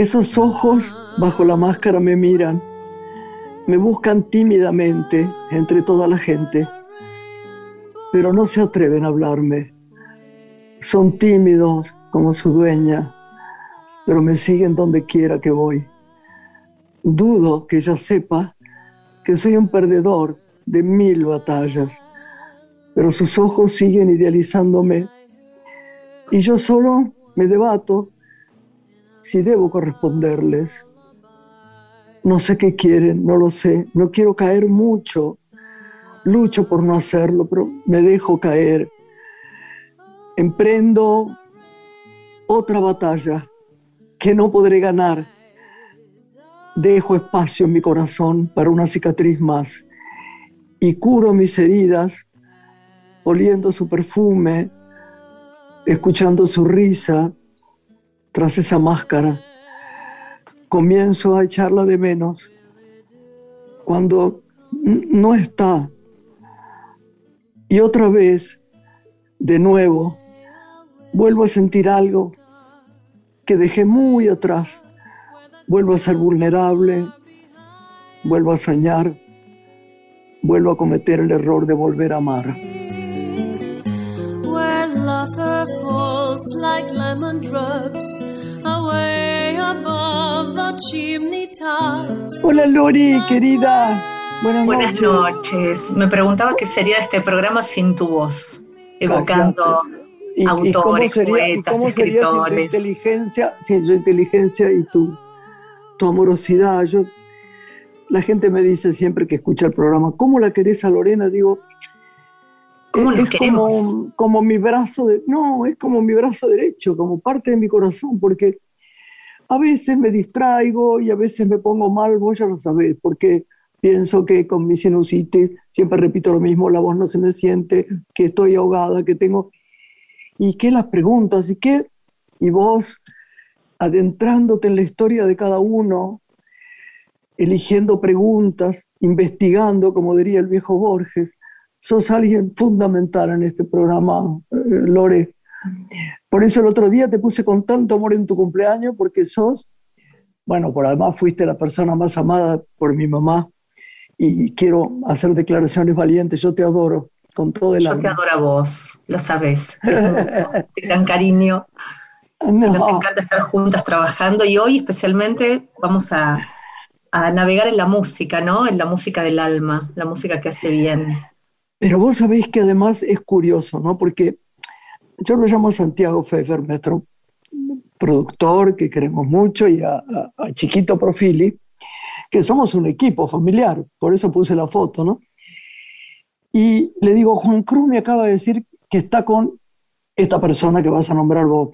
Esos ojos bajo la máscara me miran, me buscan tímidamente entre toda la gente, pero no se atreven a hablarme. Son tímidos como su dueña, pero me siguen donde quiera que voy. Dudo que ella sepa que soy un perdedor de mil batallas, pero sus ojos siguen idealizándome y yo solo me debato si debo corresponderles. No sé qué quieren, no lo sé, no quiero caer mucho, lucho por no hacerlo, pero me dejo caer. Emprendo otra batalla que no podré ganar. Dejo espacio en mi corazón para una cicatriz más y curo mis heridas oliendo su perfume, escuchando su risa, tras esa máscara, comienzo a echarla de menos cuando no está. Y otra vez, de nuevo, vuelvo a sentir algo que dejé muy atrás. Vuelvo a ser vulnerable, vuelvo a soñar, vuelvo a cometer el error de volver a amar. Like lemon drops away above the chimney tops. Hola Lori, querida. Buenas, Buenas noches. Me preguntaba qué sería este programa sin tu voz, evocando autores, poetas, cómo escritores. Sería sin tu inteligencia, sin tu inteligencia y tu, tu amorosidad. Yo, la gente me dice siempre que escucha el programa, ¿cómo la querés a Lorena? Digo, es como, como, mi brazo, de, no, es como mi brazo derecho, como parte de mi corazón, porque a veces me distraigo y a veces me pongo mal, vos ya lo sabés, porque pienso que con mi sinusitis siempre repito lo mismo, la voz no se me siente, que estoy ahogada, que tengo... ¿Y qué las preguntas? ¿Y qué? Y vos adentrándote en la historia de cada uno, eligiendo preguntas, investigando, como diría el viejo Borges, sos alguien fundamental en este programa, eh, Lore. Por eso el otro día te puse con tanto amor en tu cumpleaños, porque sos, bueno, por además fuiste la persona más amada por mi mamá y quiero hacer declaraciones valientes. Yo te adoro con todo el Yo te adoro a vos, lo sabes. Qué gran cariño. Nos encanta estar juntas trabajando y hoy especialmente vamos a, a navegar en la música, ¿no? En la música del alma, la música que hace bien. Pero vos sabéis que además es curioso, ¿no? Porque yo lo llamo Santiago Pfeffer, nuestro productor que queremos mucho, y a, Chiquito Profili, que somos un equipo familiar, por eso puse la foto, ¿no? Y le digo, Juan Cruz me acaba de decir que está con esta persona que vas a nombrar vos.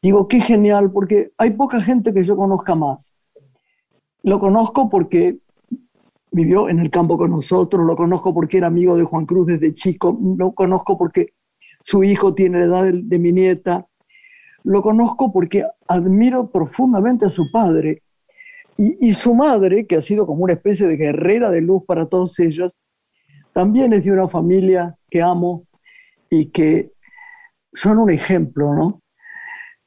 Digo, qué genial, porque hay poca gente que yo conozca más. Lo conozco porque vivió en el campo con nosotros, lo conozco porque era amigo de Juan Cruz desde chico, lo conozco porque su hijo tiene la edad de, mi nieta, lo conozco porque admiro profundamente a su padre y, su madre, que ha sido como una especie de guerrera de luz para todos ellos, también es de una familia que amo y que son un ejemplo, ¿no?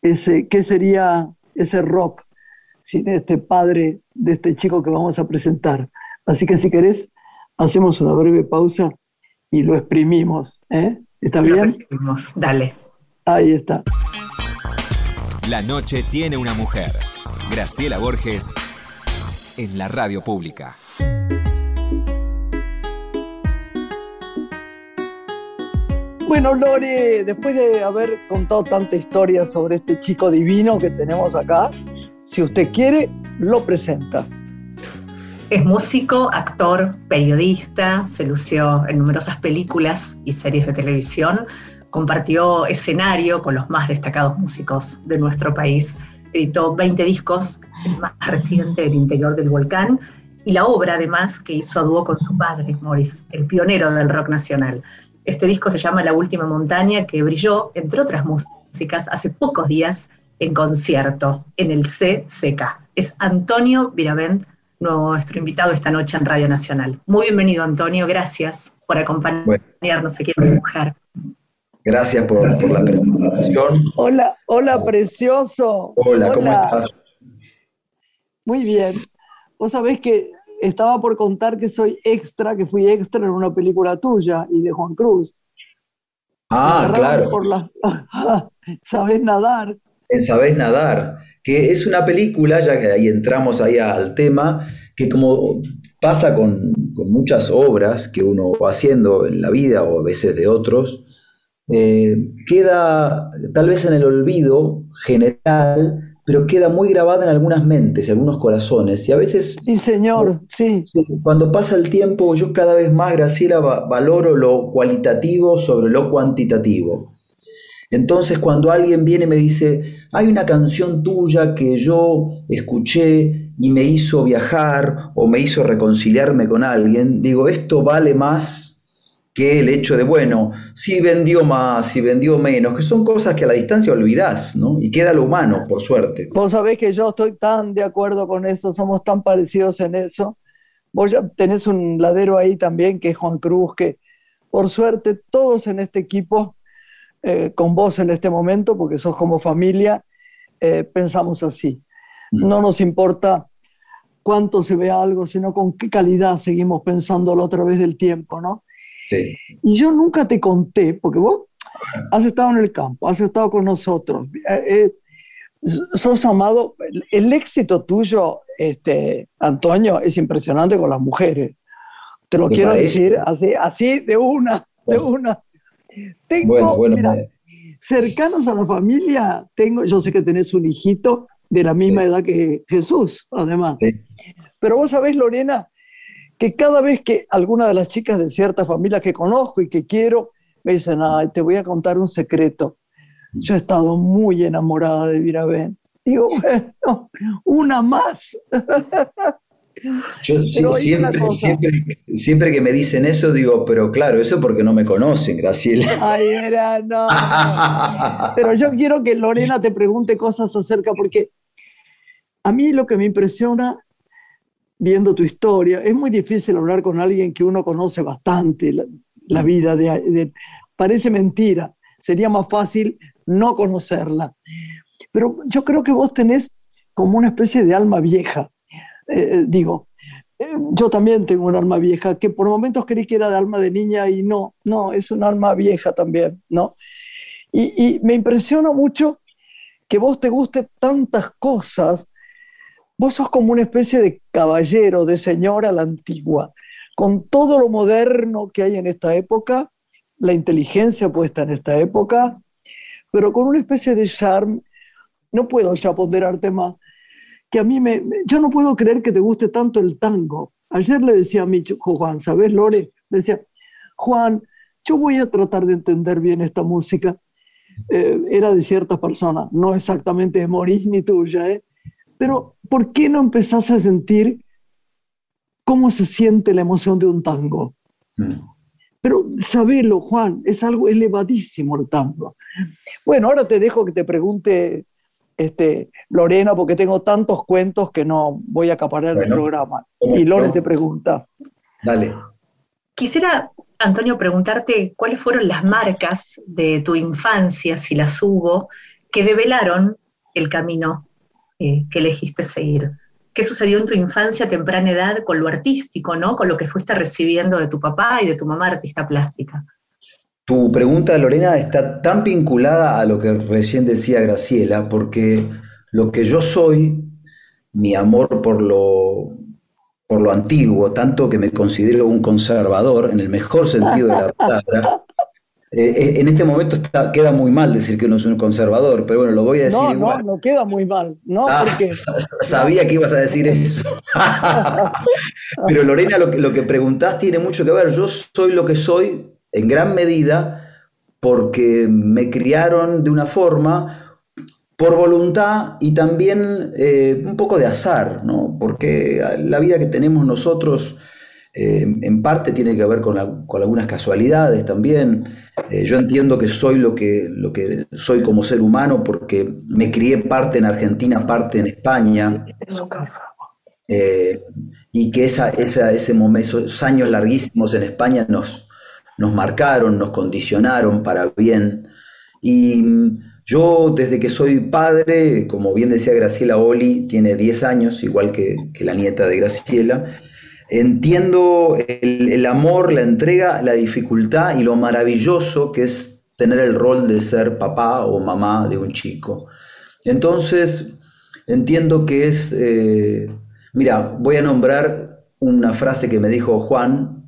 Ese, ¿Qué sería ese rock sin este padre de este chico que vamos a presentar? Así que si querés, hacemos una breve pausa y lo exprimimos. ¿eh? ¿Está lo bien? Dale. Ahí está. La noche tiene una mujer. Graciela Borges en la radio pública. Bueno, Lore, después de haber contado tanta historia sobre este chico divino que tenemos acá, si usted quiere, lo presenta. Es músico, actor, periodista, se lució en numerosas películas y series de televisión, compartió escenario con los más destacados músicos de nuestro país, editó 20 discos, el más reciente El interior del volcán, y la obra además que hizo a dúo con su padre, Morris, el pionero del rock nacional. Este disco se llama La Última Montaña, que brilló, entre otras músicas, hace pocos días en concierto en el CCK. Es Antonio Viravent nuestro invitado esta noche en Radio Nacional. Muy bienvenido, Antonio, gracias por acompañarnos aquí en Mujer. Gracias por, la presentación. Hola, hola, precioso. Hola, ¿cómo estás? muy bien. Vos sabés que estaba por contar que soy extra, que fui extra en una película tuya y de Juan Cruz. Ah, claro. Por Sabés nadar. Sabés nadar, que es una película, ya que ahí entramos ahí al tema, que como pasa con, muchas obras que uno va haciendo en la vida o a veces de otros, eh, queda tal vez en el olvido general pero queda muy grabada en algunas mentes, y algunos corazones. Y a veces... Sí, señor, sí. Cuando pasa el tiempo, yo cada vez más, Graciela, valoro lo cualitativo sobre lo cuantitativo. Entonces, cuando alguien viene y me dice, hay una canción tuya que yo escuché y me hizo viajar o me hizo reconciliarme con alguien, digo, esto vale más que el hecho de, bueno, si vendió más, si vendió menos, que son cosas que a la distancia olvidás, ¿no? Y queda lo humano, por suerte. Vos sabés que yo estoy tan de acuerdo con eso, somos tan parecidos en eso. Vos ya tenés un ladero ahí también, que es Juan Cruz, que por suerte todos en este equipo, eh, con vos en este momento, porque sos como familia, eh, pensamos así. Mm. No nos importa cuánto se ve algo, sino con qué calidad seguimos pensándolo a través del tiempo, ¿no? Y yo nunca te conté, porque vos has estado en el campo, has estado con nosotros, eh, eh, sos amado. El, éxito tuyo, este, Antonio, es impresionante con las mujeres. Te lo quiero decir así, así de una, de una. Tengo, cercanos a la familia, tengo, yo sé que tenés un hijito de la misma edad que Jesús, además. Pero vos sabés, Lorena, que cada vez que alguna de las chicas de cierta familia que conozco y que quiero, me dicen, ay, te voy a contar un secreto. Yo he estado muy enamorada de Virabén. Digo, bueno, una más. Yo siempre, siempre, que me dicen eso digo, pero claro, eso porque no me conocen, Graciela. Ay, era, no. Pero yo quiero que Lorena te pregunte cosas acerca, porque a mí lo que me impresiona viendo tu historia. Es muy difícil hablar con alguien que uno conoce bastante la, vida de, Parece mentira, sería más fácil no conocerla. Pero yo creo que vos tenés como una especie de alma vieja. Eh, eh, digo, eh, yo también tengo un alma vieja que por momentos creí que era de alma de niña y no, no, es un alma vieja también, ¿no? Y, y me impresiona mucho que vos te guste tantas cosas Vos sos como una especie de caballero, de señora a la antigua, con todo lo moderno que hay en esta época, la inteligencia puesta en esta época, pero con una especie de charme. No puedo ya ponderarte más, que a mí me, yo no puedo creer que te guste tanto el tango. Ayer le decía a mi hijo Juan, ¿sabes, Lore? decía, Juan, yo voy a tratar de entender bien esta música. Eh, era de ciertas personas, no exactamente de Moris ni tuya, ¿eh? Pero, ¿por qué no empezás a sentir cómo se siente la emoción de un tango? Mm. Pero sabelo, Juan, es algo elevadísimo el tango. Bueno, ahora te dejo que te pregunte este, Lorena, porque tengo tantos cuentos que no voy a acaparar el programa. Y Lore te pregunta. Dale. Quisiera, Antonio, preguntarte cuáles fueron las marcas de tu infancia, si las hubo, que develaron el camino eh, que elegiste seguir. ¿Qué sucedió en tu infancia, temprana edad, con lo artístico, ¿no? con lo que fuiste recibiendo de tu papá y de tu mamá artista plástica? Tu pregunta, Lorena, está tan vinculada a lo que recién decía Graciela, porque lo que yo soy, mi amor por lo, por lo antiguo, tanto que me considero un conservador, en el mejor sentido de la palabra, eh, eh, en este momento está, queda muy mal decir que uno es un conservador, pero bueno, lo voy a decir igual. No, no queda muy mal, ¿no? Ah, sabía que ibas a decir eso. pero Lorena, lo que, lo que preguntás tiene mucho que ver. Yo soy lo que soy en gran medida porque me criaron de una forma por voluntad y también eh, un poco de azar, ¿no? Porque la vida que tenemos nosotros eh, en parte tiene que ver con, algunas casualidades también. Eh, yo entiendo que soy lo que, lo que soy como ser humano porque me crié parte en Argentina, parte en España. Eh, y que esa, ese momento, esos años larguísimos en España nos, nos marcaron, nos condicionaron para bien. Y Yo desde que soy padre, como bien decía Graciela Oli, tiene 10 años, igual que, la nieta de Graciela, entiendo el, amor, la entrega, la dificultad y lo maravilloso que es tener el rol de ser papá o mamá de un chico. Entonces, entiendo que es, eh, mira, voy a nombrar una frase que me dijo Juan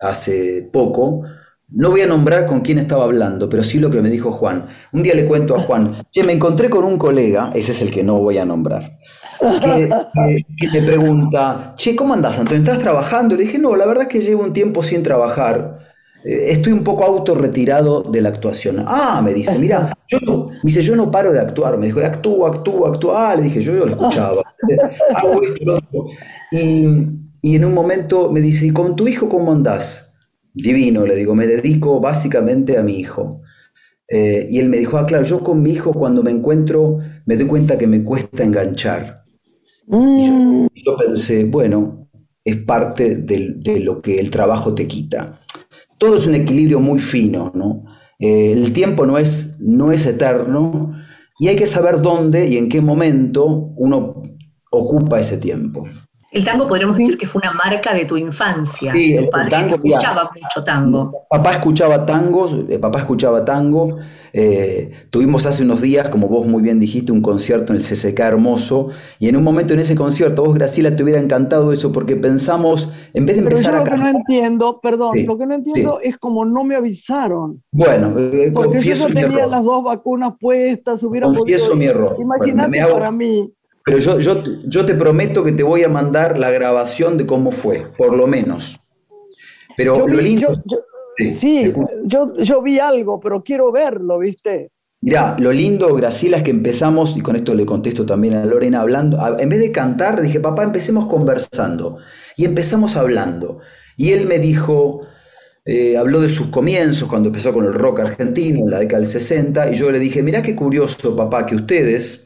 hace poco, no voy a nombrar con quién estaba hablando, pero sí lo que me dijo Juan. Un día le cuento a Juan, que me encontré con un colega, ese es el que no voy a nombrar, que, me pregunta, che, ¿cómo andás, Antonio? ¿Estás trabajando? Le dije, no, la verdad es que llevo un tiempo sin trabajar. Eh, estoy un poco autorretirado de la actuación. Ah, me dice, mira, yo, me dice, yo no paro de actuar. Me dijo, actúo, actúo, actúo. Ah, le dije, yo, yo lo escuchaba. Hago esto, Y, y en un momento me dice, ¿y con tu hijo cómo andás? divino, le digo, me dedico básicamente a mi hijo. Eh, y él me dijo, ah, claro, yo con mi hijo cuando me encuentro me doy cuenta que me cuesta enganchar. Y, yo, yo, pensé, bueno, es parte de lo que el trabajo te quita. Todo es un equilibrio muy fino, ¿no? Eh, el tiempo no es, no es eterno y hay que saber dónde y en qué momento uno ocupa ese tiempo. El tango podríamos decir que fue una marca de tu infancia. Sí, el, tango, escuchaba mucho tango. Papá escuchaba tango, eh, papá escuchaba tango. Eh, tuvimos hace unos días, como vos muy bien dijiste, un concierto en el CCK hermoso. Y en un momento en ese concierto, vos, Graciela, te hubiera encantado eso porque pensamos, en vez de empezar Pero yo lo que no entiendo, perdón, lo que no entiendo es como no me avisaron. Bueno, eh, porque confieso yo tenía las dos vacunas puestas, hubiera confieso mi error. Imagínate para mí pero yo, yo, yo te prometo que te voy a mandar la grabación de cómo fue, por lo menos. Pero lo lindo. sí, yo, yo vi algo, pero quiero verlo, ¿viste? Mira, lo lindo, Graciela, es que empezamos, y con esto le contesto también a Lorena, hablando, en vez de cantar, dije, papá, empecemos conversando. Y empezamos hablando. Y él me dijo, eh, habló de sus comienzos, cuando empezó con el rock argentino, en la década del 60, y yo le dije, mirá qué curioso, papá, que ustedes,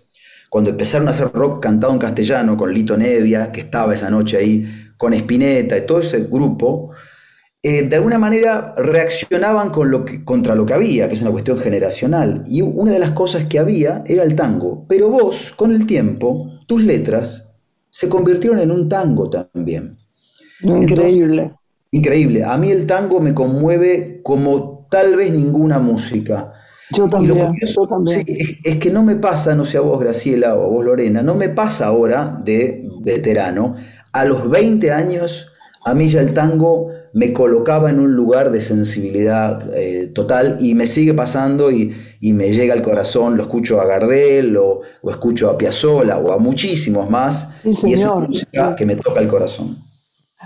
cuando empezaron a hacer rock cantado en castellano con Lito Nevia, que estaba esa noche ahí, con Spinetta y todo ese grupo, eh, de alguna manera reaccionaban con lo que, contra lo que había, que es una cuestión generacional. Y una de las cosas que había era el tango. Pero vos, con el tiempo, tus letras se convirtieron en un tango también. Increíble. increíble. A mí el tango me conmueve como tal vez ninguna música. Yo también. es, que no me pasa, no sé a vos, Graciela, o a vos, Lorena, no me pasa ahora de veterano. A los 20 años, a mí ya el tango me colocaba en un lugar de sensibilidad eh, total y me sigue pasando y, me llega al corazón, lo escucho a Gardel o, escucho a Piazzolla o a muchísimos más y es una música que me toca el corazón.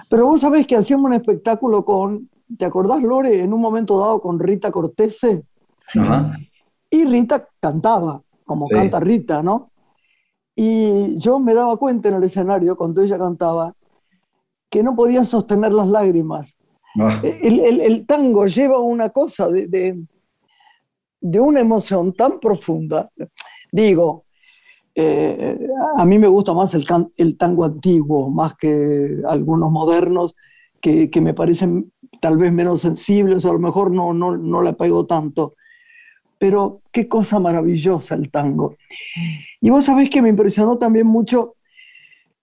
Pero vos sabés que hacíamos un espectáculo con, ¿te acordás Lore? En un momento dado con Rita Cortese y Rita cantaba, como canta Rita, ¿no? Y yo me daba cuenta en el escenario, cuando ella cantaba, que no podía sostener las lágrimas. Ah. El, tango lleva una cosa de, de, una emoción tan profunda. Digo, eh, a mí me gusta más el, el, tango antiguo, más que algunos modernos, que, que, me parecen tal vez menos sensibles o a lo mejor no, no, no la pego tanto pero qué cosa maravillosa el tango. Y vos sabés que me impresionó también mucho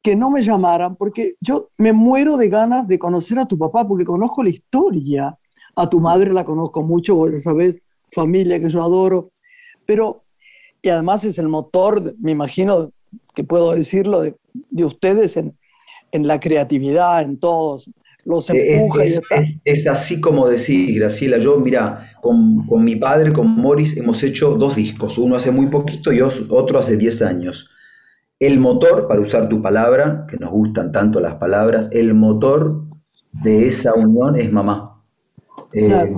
que no me llamaran, porque yo me muero de ganas de conocer a tu papá, porque conozco la historia. A tu madre la conozco mucho, vos sabés, familia que yo adoro, pero, y además es el motor, me imagino que puedo decirlo, de, de ustedes en, en la creatividad, en todos, los eh, empuja es, es, así como decís, Graciela. Yo, mira, con, con, mi padre, con Morris, hemos hecho dos discos. Uno hace muy poquito y otro hace 10 años. El motor, para usar tu palabra, que nos gustan tanto las palabras, el motor de esa unión es mamá. Eh,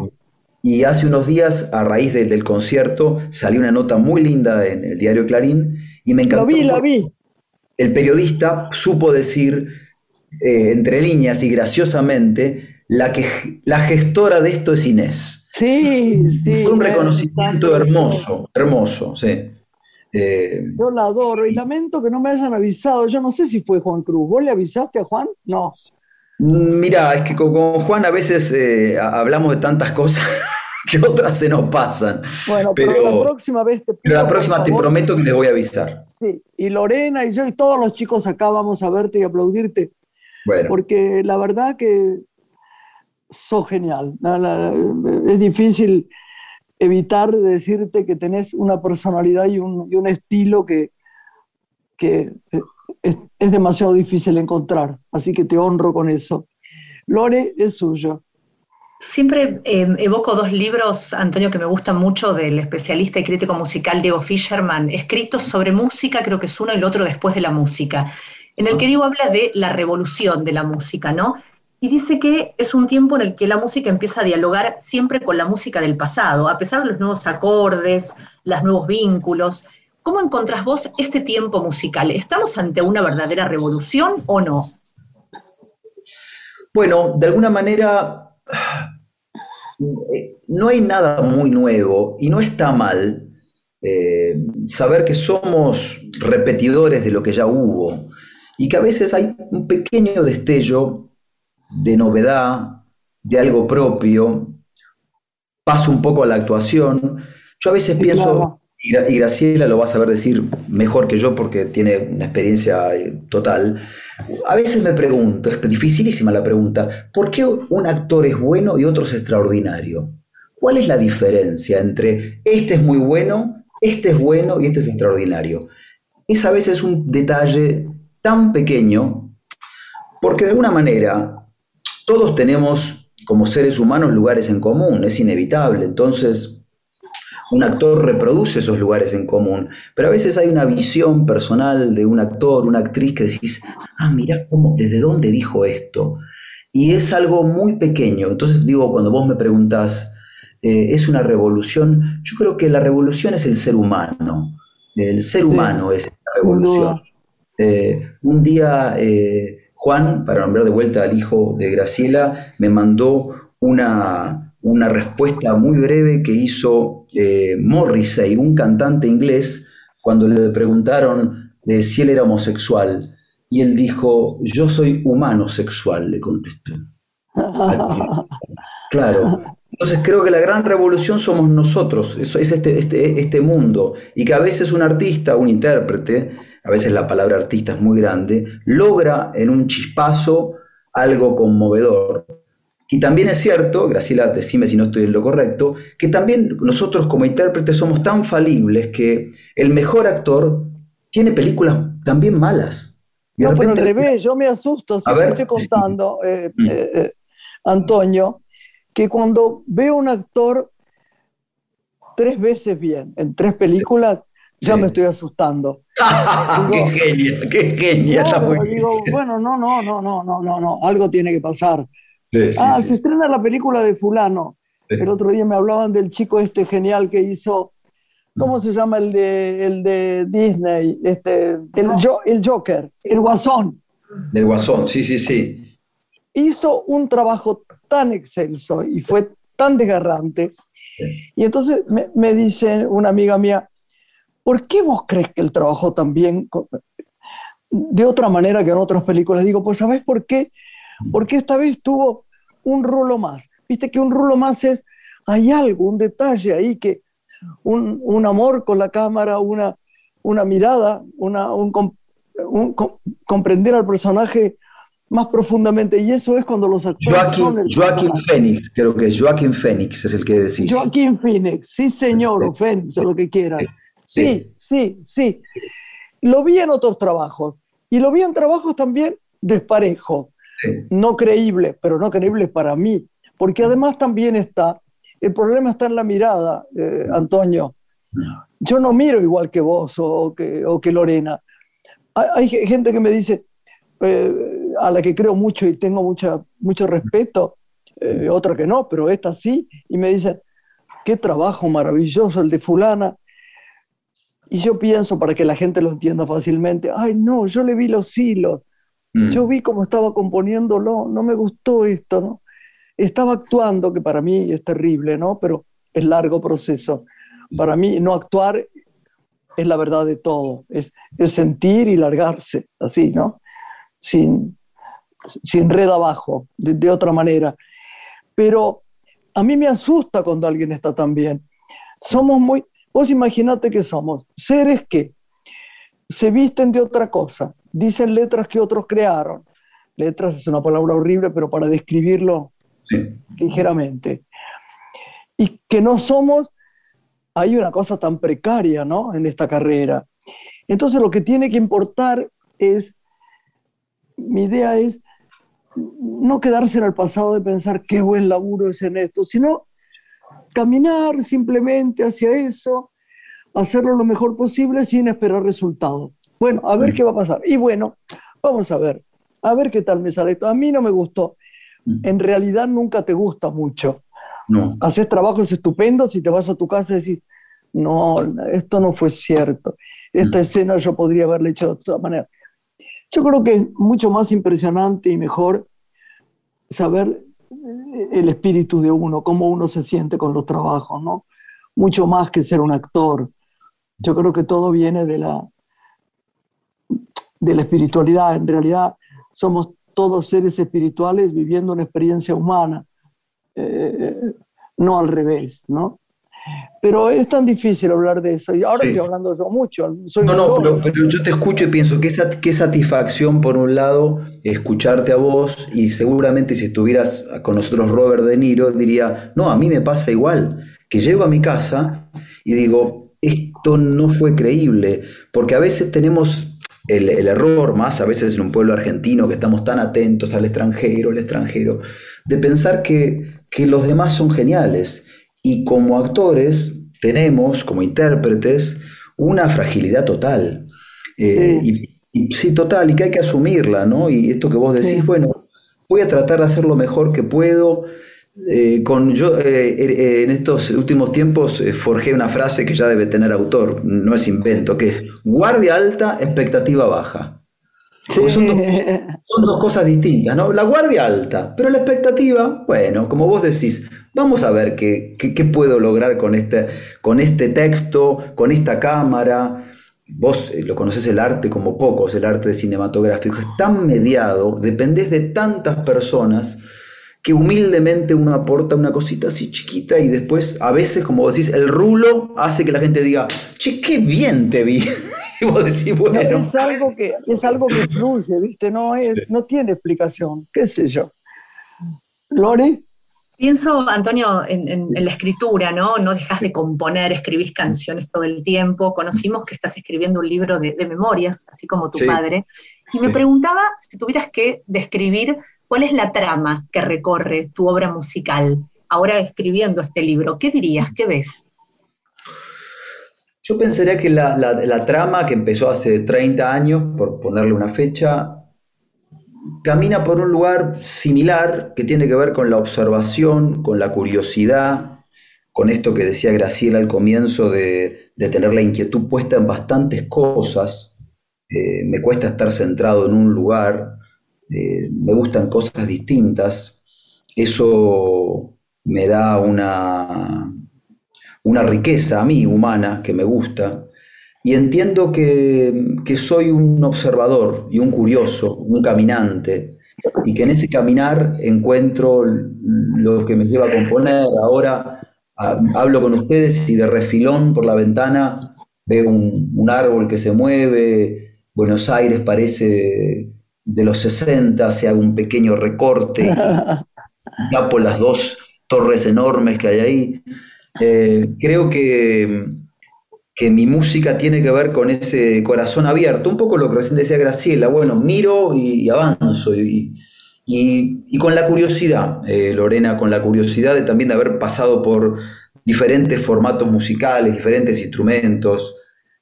y hace unos días, a raíz del concierto, salió una nota muy linda en el diario Clarín y me encantó. Lo vi, lo vi. El periodista supo decir eh, entre líneas y graciosamente, la, que, la gestora de esto es Inés. Sí, sí. Fue un reconocimiento hermoso, hermoso, sí. Eh, yo la adoro y lamento que no me hayan avisado. Yo no sé si fue Juan Cruz. ¿Vos le avisaste a Juan? No. Mira, es que con, Juan a veces eh, hablamos de tantas cosas que otras se nos pasan. Bueno, pero, la próxima vez te Pero la próxima te prometo que les voy a avisar. Sí, y Lorena y yo y todos los chicos acá vamos a verte y aplaudirte. Bueno. Porque la verdad que sos genial. Es difícil evitar decirte que tenés una personalidad y un, y un estilo que, que es, es, demasiado difícil encontrar. Así que te honro con eso. Lore es suyo. Siempre eh, evoco dos libros, Antonio, que me gustan mucho, del especialista y crítico musical Diego Fisherman, escritos sobre música, creo que es uno y el otro después de la música, en el que Diego habla de la revolución de la música, ¿no? Y dice que es un tiempo en el que la música empieza a dialogar siempre con la música del pasado, a pesar de los nuevos acordes, los nuevos vínculos. ¿Cómo encontrás vos este tiempo musical? ¿Estamos ante una verdadera revolución o no? Bueno, de alguna manera eh, no hay nada muy nuevo y no está mal eh, saber que somos repetidores de lo que ya hubo y que a veces hay un pequeño destello de novedad, de algo propio, paso un poco a la actuación. Yo a veces pienso, y Graciela lo va a saber decir mejor que yo porque tiene una experiencia eh, total. A veces me pregunto, es dificilísima la pregunta, ¿por qué un actor es bueno y otro es extraordinario? ¿Cuál es la diferencia entre este es muy bueno, este es bueno y este es extraordinario? Es a veces un detalle tan pequeño porque de alguna manera todos tenemos como seres humanos lugares en común, es inevitable. Entonces, un actor reproduce esos lugares en común, pero a veces hay una visión personal de un actor, una actriz que decís, ah, mira cómo, desde dónde dijo esto. Y es algo muy pequeño. Entonces digo, cuando vos me preguntás, eh, ¿es una revolución? Yo creo que la revolución es el ser humano. El ser humano es la revolución. Eh, un día eh, Juan, para nombrar de vuelta al hijo de Graciela, me mandó una, una respuesta muy breve que hizo eh, Morrissey, un cantante inglés, cuando le preguntaron de si él era homosexual. Y él dijo, yo soy humano sexual, le contestó. claro. Entonces creo que la gran revolución somos nosotros, eso es este, este, este mundo. Y que a veces un artista, un intérprete, a veces la palabra artista es muy grande, logra en un chispazo algo conmovedor y también es cierto, Graciela, decime si no estoy en lo correcto, que también nosotros como intérpretes somos tan falibles que el mejor actor tiene películas también malas. no, pero al revés, yo me asusto, si me estoy contando, eh, mm. eh, eh, Antonio, que cuando veo un actor tres veces bien, en tres películas, ya me estoy asustando. ¡Qué genia! ¡Qué genia! digo, bueno, no, no, no, no, no, no, no, algo tiene que pasar ah, se estrena la película de fulano. El otro día me hablaban del chico este genial que hizo, ¿cómo se llama el de, el de Disney? Este, el, el Joker, el Guasón. Del Guasón, sí, sí, sí. Hizo un trabajo tan excelso y fue tan desgarrante. Y entonces me, me, dice una amiga mía, ¿por qué vos crees que él trabajó tan bien de otra manera que en otras películas? Digo, pues ¿sabés por qué? Porque esta vez tuvo un rulo más. Viste que un rulo más es, hay algo, un detalle ahí que, un, amor con la cámara, una, una mirada, una, un, comprender al personaje más profundamente. Y eso es cuando los actores. Joaquín, Phoenix, creo que es Joaquín Phoenix, es el que decís. Joaquín Phoenix, sí, señor, o Phoenix, o lo que quieras. Sí, sí, sí, Lo vi en otros trabajos. Y lo vi en trabajos también desparejo no creíble, pero no creíble para mí, porque además también está, el problema está en la mirada, eh, Antonio. Yo no miro igual que vos o que, o que Lorena. Hay, gente que me dice, eh, a la que creo mucho y tengo mucha, mucho respeto, eh, otra que no, pero esta sí, y me dice, qué trabajo maravilloso el de fulana. Y yo pienso, para que la gente lo entienda fácilmente, ay no, yo le vi los hilos, yo mm. vi cómo estaba componiéndolo, no me gustó esto, ¿no? Estaba actuando, que para mí es terrible, ¿no? Pero es largo proceso. Para mí no actuar es la verdad de todo, es, sentir y largarse, así, ¿no? Sin, sin red abajo, de, otra manera. Pero a mí me asusta cuando alguien está tan bien. Somos muy, vos imaginate que somos seres que se visten de otra cosa, dicen letras que otros crearon. Letras es una palabra horrible, pero para describirlo ligeramente. Y que no somos, hay una cosa tan precaria, ¿no? En esta carrera. Entonces lo que tiene que importar es, mi idea es no quedarse en el pasado de pensar qué buen laburo es en esto, sino caminar simplemente hacia eso, hacerlo lo mejor posible sin esperar resultados. Bueno, a ver qué va a pasar. Y bueno, vamos a ver, a ver qué tal me sale esto. A mí no me gustó. En realidad nunca te gusta mucho. No. Haces trabajos estupendos y te vas a tu casa y decís, no, esto no fue cierto. Esta escena yo podría haberla hecho de otra manera. Yo creo que es mucho más impresionante y mejor saber el espíritu de uno, cómo uno se siente con los trabajos, ¿no? Mucho más que ser un actor. Yo creo que todo viene de la, de la espiritualidad. En realidad somos todos seres espirituales viviendo una experiencia humana, eh, no al revés, ¿no? Pero es tan difícil hablar de eso. Y ahora estoy hablando yo mucho. no, no, pero, yo te escucho y pienso qué, qué satisfacción, por un lado, escucharte a vos. Y seguramente si estuvieras con nosotros Robert De Niro, diría, no, a mí me pasa igual. Que llego a mi casa y digo, esto no fue creíble. Porque a veces tenemos el, el, error, más a veces en un pueblo argentino que estamos tan atentos al extranjero, al extranjero, de pensar que, que los demás son geniales y como actores tenemos, como intérpretes, una fragilidad total. Eh, y, sí, total, y que hay que asumirla, ¿no? Y esto que vos decís, bueno, voy a tratar de hacer lo mejor que puedo. Eh, con yo eh, en estos últimos tiempos forjé una frase que ya debe tener autor, no es invento, que es guardia alta, expectativa baja. Son, dos, cosas distintas, ¿no? La guardia alta, pero la expectativa, bueno, como vos decís, vamos a ver qué, qué, puedo lograr con este, con este texto, con esta cámara. Vos eh, lo conoces el arte como pocos, el arte cinematográfico. Es tan mediado, dependés de tantas personas que humildemente uno aporta una cosita así chiquita y después, a veces, como vos decís, el rulo hace que la gente diga, che, qué bien te vi. Es algo que, es algo que fluye, ¿viste? No, es, no tiene explicación, qué sé yo. Lori. Pienso, Antonio, en, la escritura, ¿no? No dejas de componer, escribís canciones todo el tiempo. Conocimos que estás escribiendo un libro de, memorias, así como tu padre. Y me preguntaba si tuvieras que describir cuál es la trama que recorre tu obra musical, ahora escribiendo este libro. ¿Qué dirías? ¿Qué ves? Yo pensaría que la, trama que empezó hace 30 años, por ponerle una fecha, camina por un lugar similar que tiene que ver con la observación, con la curiosidad, con esto que decía Graciela al comienzo de, tener la inquietud puesta en bastantes cosas. Eh, me cuesta estar centrado en un lugar, eh, me gustan cosas distintas. Eso me da una, una riqueza a mí humana que me gusta. Y entiendo que, soy un observador y un curioso, un caminante, y que en ese caminar encuentro lo que me lleva a componer. Ahora hablo con ustedes y de refilón por la ventana veo un, árbol que se mueve, Buenos Aires parece de los 60, se hace un pequeño recorte, ya por las dos torres enormes que hay ahí. Eh, creo que, que, mi música tiene que ver con ese corazón abierto, un poco lo que recién decía Graciela, bueno, miro y, avanzo, y, y, con la curiosidad, eh, Lorena, con la curiosidad de también de haber pasado por diferentes formatos musicales, diferentes instrumentos,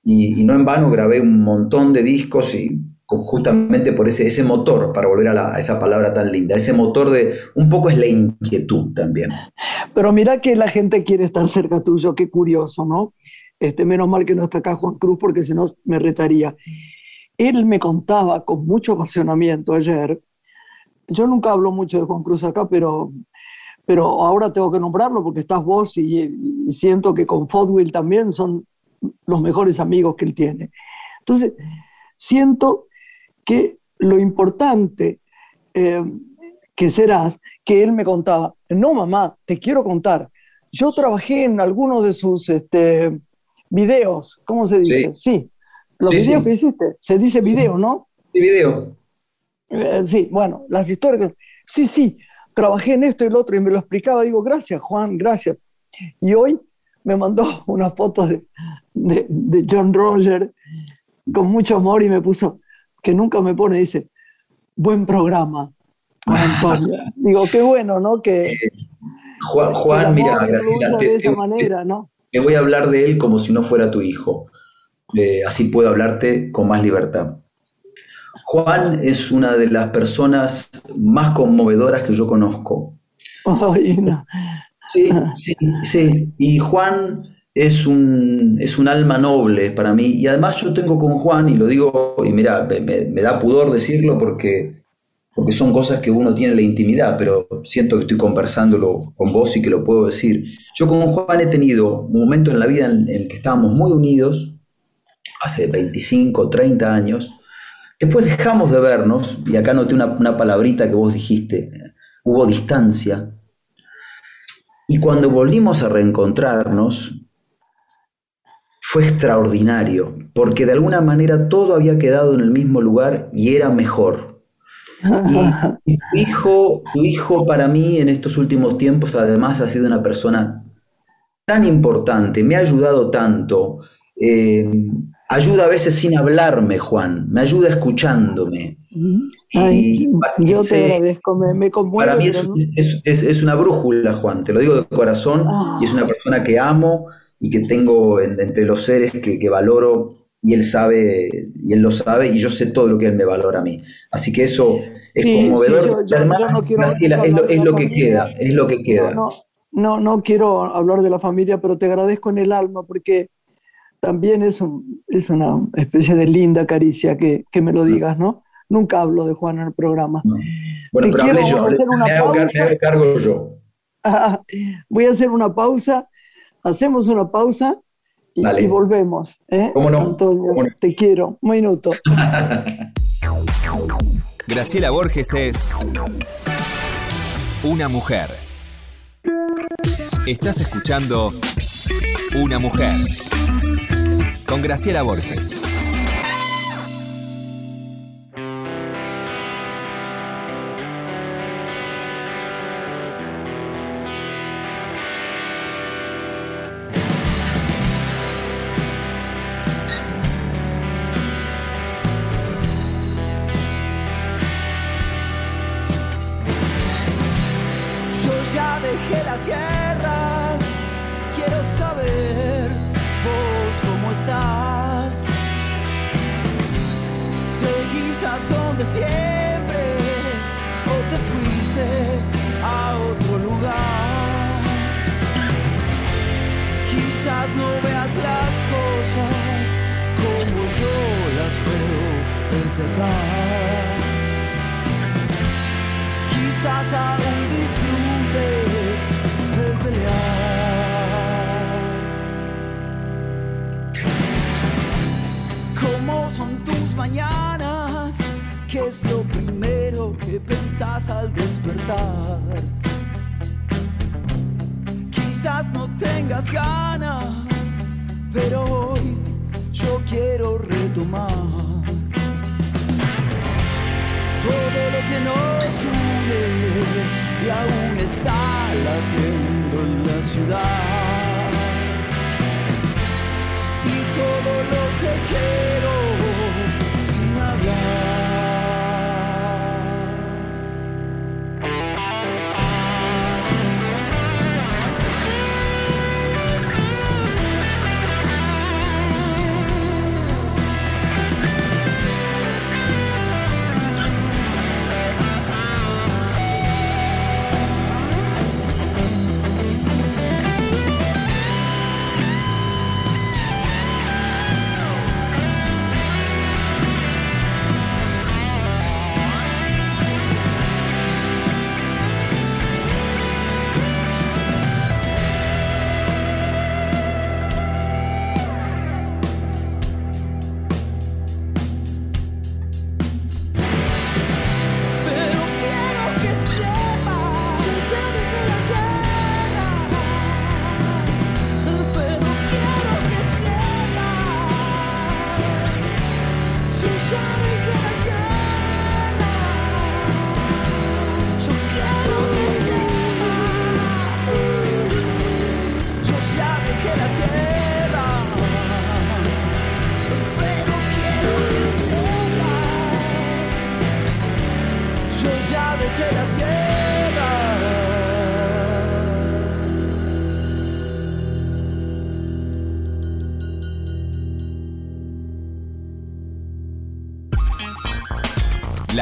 y, no en vano grabé un montón de discos y justamente por ese, ese motor, para volver a, esa palabra tan linda, ese motor de un poco es la inquietud también. Pero mira que la gente quiere estar cerca tuyo, qué curioso, ¿no? Este, menos mal que no está acá Juan Cruz porque si no me retaría. Él me contaba con mucho apasionamiento ayer, yo nunca hablo mucho de Juan Cruz acá, pero, pero ahora tengo que nombrarlo porque estás vos y, y siento que con Fodwill también son los mejores amigos que él tiene. Entonces, siento que lo importante eh, que serás, que él me contaba, no mamá, te quiero contar, yo trabajé en algunos de sus este, videos, ¿cómo se dice? Sí, los videos que hiciste, se dice video, ¿no? Sí, video. Eh, sí, bueno, las historias, sí, sí, trabajé en esto y lo otro y me lo explicaba, digo, gracias Juan, gracias. Y hoy me mandó una foto de, de, John Roger con mucho amor y me puso, que nunca me pone, dice, buen programa, Antonio. Digo, qué bueno, ¿no? Que, Juan, Juan mira, Graciela, te, de manera, ¿no? te, voy a hablar de él como si no fuera tu hijo. Eh, así puedo hablarte con más libertad. Juan es una de las personas más conmovedoras que yo conozco. Sí, sí, sí. Y Juan es un, es un alma noble para mí. Y además yo tengo con Juan, y lo digo, y mira, me, da pudor decirlo porque, porque son cosas que uno tiene en la intimidad, pero siento que estoy conversándolo con vos y que lo puedo decir. Yo con Juan he tenido un momento en la vida en el que estábamos muy unidos, hace 25, 30 años. Después dejamos de vernos, y acá noté una, una palabrita que vos dijiste, hubo distancia. Y cuando volvimos a reencontrarnos, fue extraordinario, porque de alguna manera todo había quedado en el mismo lugar y era mejor. Y, tu, hijo, tu hijo para mí en estos últimos tiempos además ha sido una persona tan importante, me ha ayudado tanto, eh, ayuda a veces sin hablarme, Juan, me ayuda escuchándome. yo te agradezco, me, Para mí es, una brújula, Juan, te lo digo de corazón, y es una persona que amo y que tengo entre los seres que, valoro y él sabe, y él lo sabe, y yo sé todo lo que él me valora a mí. Así que eso es conmovedor. es, lo, que queda, es lo que queda. No, no, quiero hablar de la familia, pero te agradezco en el alma porque también es, un, es una especie de linda caricia que, que me lo digas, ¿no? Nunca hablo de Juan en el programa. Bueno, pero hablé yo, me, cargo yo. voy a hacer una pausa hacemos una pausa y, volvemos. ¿eh? ¿Cómo no? Antonio, te quiero. Un minuto. Graciela Borges es una mujer. Estás escuchando Una mujer con Graciela Borges. es lo primero que pensás al despertar. Quizás no tengas ganas, pero hoy yo quiero retomar todo lo que nos une y aún está latiendo en la ciudad. Y todo lo que quiero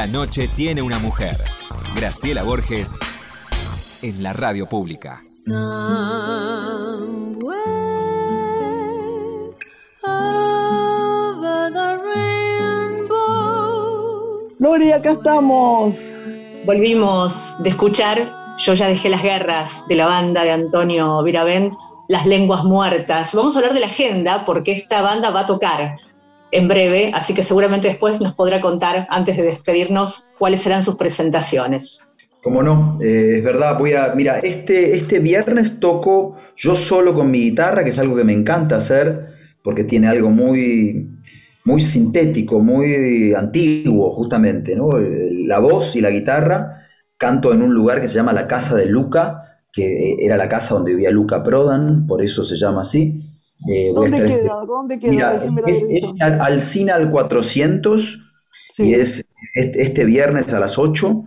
La noche tiene una mujer. Graciela Borges en la radio pública. Lori, acá estamos. Volvimos de escuchar Yo ya dejé las guerras de la banda de Antonio Viravent, Las lenguas muertas. Vamos a hablar de la agenda porque esta banda va a tocar en breve, así que seguramente después nos podrá contar, antes de despedirnos, cuáles serán sus presentaciones. Como no, eh, es verdad, voy a, mira, este, este viernes toco yo solo con mi guitarra, que es algo que me encanta hacer, porque tiene algo muy, muy sintético, muy antiguo, justamente, ¿no? La voz y la guitarra, canto en un lugar que se llama la Casa de Luca, que era la casa donde vivía Luca Prodan, por eso se llama así. Eh, ¿Dónde, queda? ¿Dónde queda? Mira, es, al, al 400 y es este, viernes a las 8,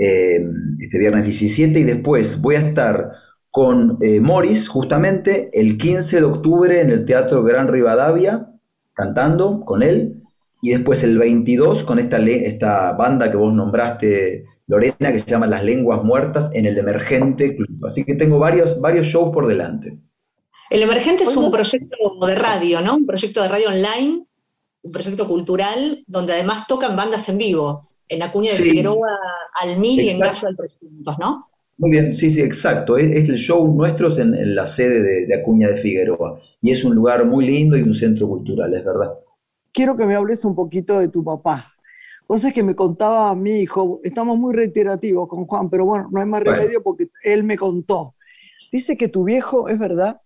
eh, este viernes 17, y después voy a estar con eh, Morris justamente el 15 de octubre en el Teatro Gran Rivadavia, cantando con él, y después el 22 con esta, esta banda que vos nombraste, Lorena, que se llama Las Lenguas Muertas, en el Emergente Club. Así que tengo varios, varios shows por delante. El Emergente es un proyecto de radio, ¿no? Un proyecto de radio online, un proyecto cultural, donde además tocan bandas en vivo, en Acuña de Figueroa al Mil y en Gallo al 300, ¿no? Muy bien, sí, sí, exacto. Es, el show nuestro en, en la sede de, Acuña de Figueroa. Y es un lugar muy lindo y un centro cultural, es verdad. Quiero que me hables un poquito de tu papá. Vos es que me contaba a mi hijo, estamos muy reiterativos con Juan, pero bueno, no hay más remedio porque él me contó. Dice que tu viejo, es verdad,